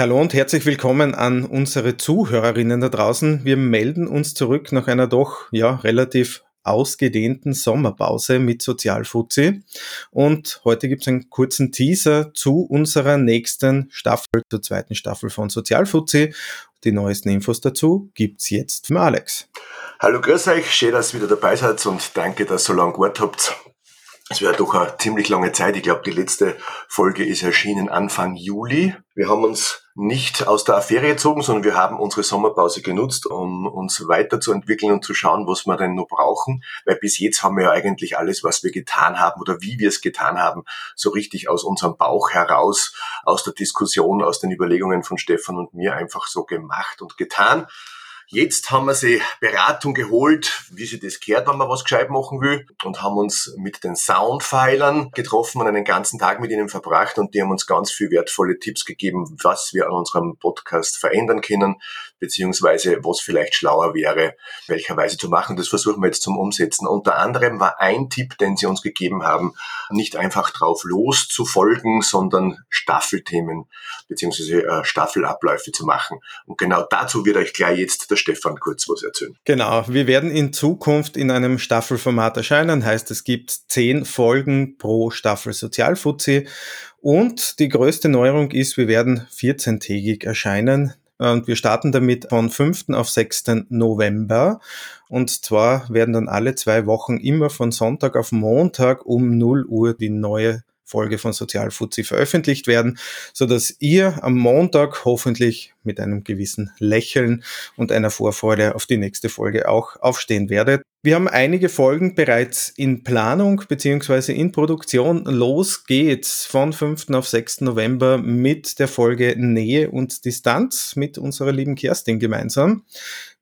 Hallo und herzlich willkommen an unsere Zuhörerinnen da draußen. Wir melden uns zurück nach einer doch ja relativ ausgedehnten Sommerpause mit Sozialfuzzi. Und heute gibt es einen kurzen Teaser zu unserer nächsten Staffel, zur zweiten Staffel von Sozialfuzzi. Die neuesten Infos dazu gibt's jetzt von Alex. Hallo, grüß euch, schön, dass ihr wieder dabei seid und danke, dass ihr so lange gewartet habt. Es wäre doch eine ziemlich lange Zeit. Ich glaube, die letzte Folge ist erschienen Anfang Juli. Wir haben uns nicht aus der Affäre gezogen, sondern wir haben unsere Sommerpause genutzt, um uns weiterzuentwickeln und zu schauen, was wir denn noch brauchen. Weil bis jetzt haben wir ja eigentlich alles, was wir getan haben oder wie wir es getan haben, so richtig aus unserem Bauch heraus, aus der Diskussion, aus den Überlegungen von Stefan und mir einfach so gemacht und getan. Jetzt haben wir sie Beratung geholt, wie sie das gehört, wenn man was gescheit machen will und haben uns mit den Soundpfeilern getroffen und einen ganzen Tag mit ihnen verbracht und die haben uns ganz viel wertvolle Tipps gegeben, was wir an unserem Podcast verändern können, beziehungsweise was vielleicht schlauer wäre, welcherweise zu machen. Das versuchen wir jetzt zum Umsetzen. Unter anderem war ein Tipp, den sie uns gegeben haben, nicht einfach drauf loszufolgen, sondern Staffelthemen beziehungsweise äh, Staffelabläufe zu machen. Und genau dazu wird euch gleich jetzt der Stefan kurz was erzählen. Genau, wir werden in Zukunft in einem Staffelformat erscheinen, heißt es gibt zehn Folgen pro Staffel Sozialfuzzi und die größte Neuerung ist, wir werden 14-tägig erscheinen. Und wir starten damit von 5. auf 6. November. Und zwar werden dann alle zwei Wochen immer von Sonntag auf Montag um 0 Uhr die neue Folge von Sozialfuzzi veröffentlicht werden, so dass ihr am Montag hoffentlich mit einem gewissen Lächeln und einer Vorfreude auf die nächste Folge auch aufstehen werdet. Wir haben einige Folgen bereits in Planung beziehungsweise in Produktion. Los geht's von 5. auf 6. November mit der Folge Nähe und Distanz mit unserer lieben Kerstin gemeinsam.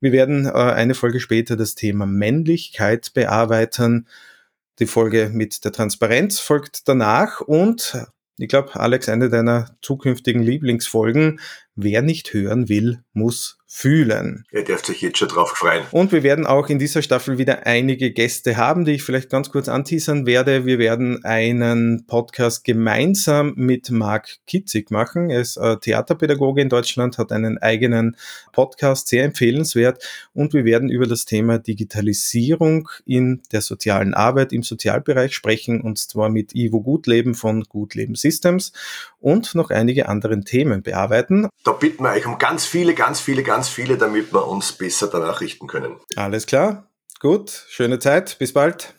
Wir werden äh, eine Folge später das Thema Männlichkeit bearbeiten. Die Folge mit der Transparenz folgt danach und ich glaube, Alex, eine deiner zukünftigen Lieblingsfolgen, wer nicht hören will, muss fühlen. Ihr dürft sich jetzt schon drauf freuen. Und wir werden auch in dieser Staffel wieder einige Gäste haben, die ich vielleicht ganz kurz anteasern werde. Wir werden einen Podcast gemeinsam mit Marc Kitzig machen. Er ist Theaterpädagoge in Deutschland, hat einen eigenen Podcast, sehr empfehlenswert. Und wir werden über das Thema Digitalisierung in der sozialen Arbeit im Sozialbereich sprechen, und zwar mit Ivo Gutleben von Gutleben Systems und noch einige anderen Themen bearbeiten. Da bitten wir euch um ganz viele, ganz viele, ganz viele, damit wir uns besser danach richten können. Alles klar. Gut. Schöne Zeit. Bis bald.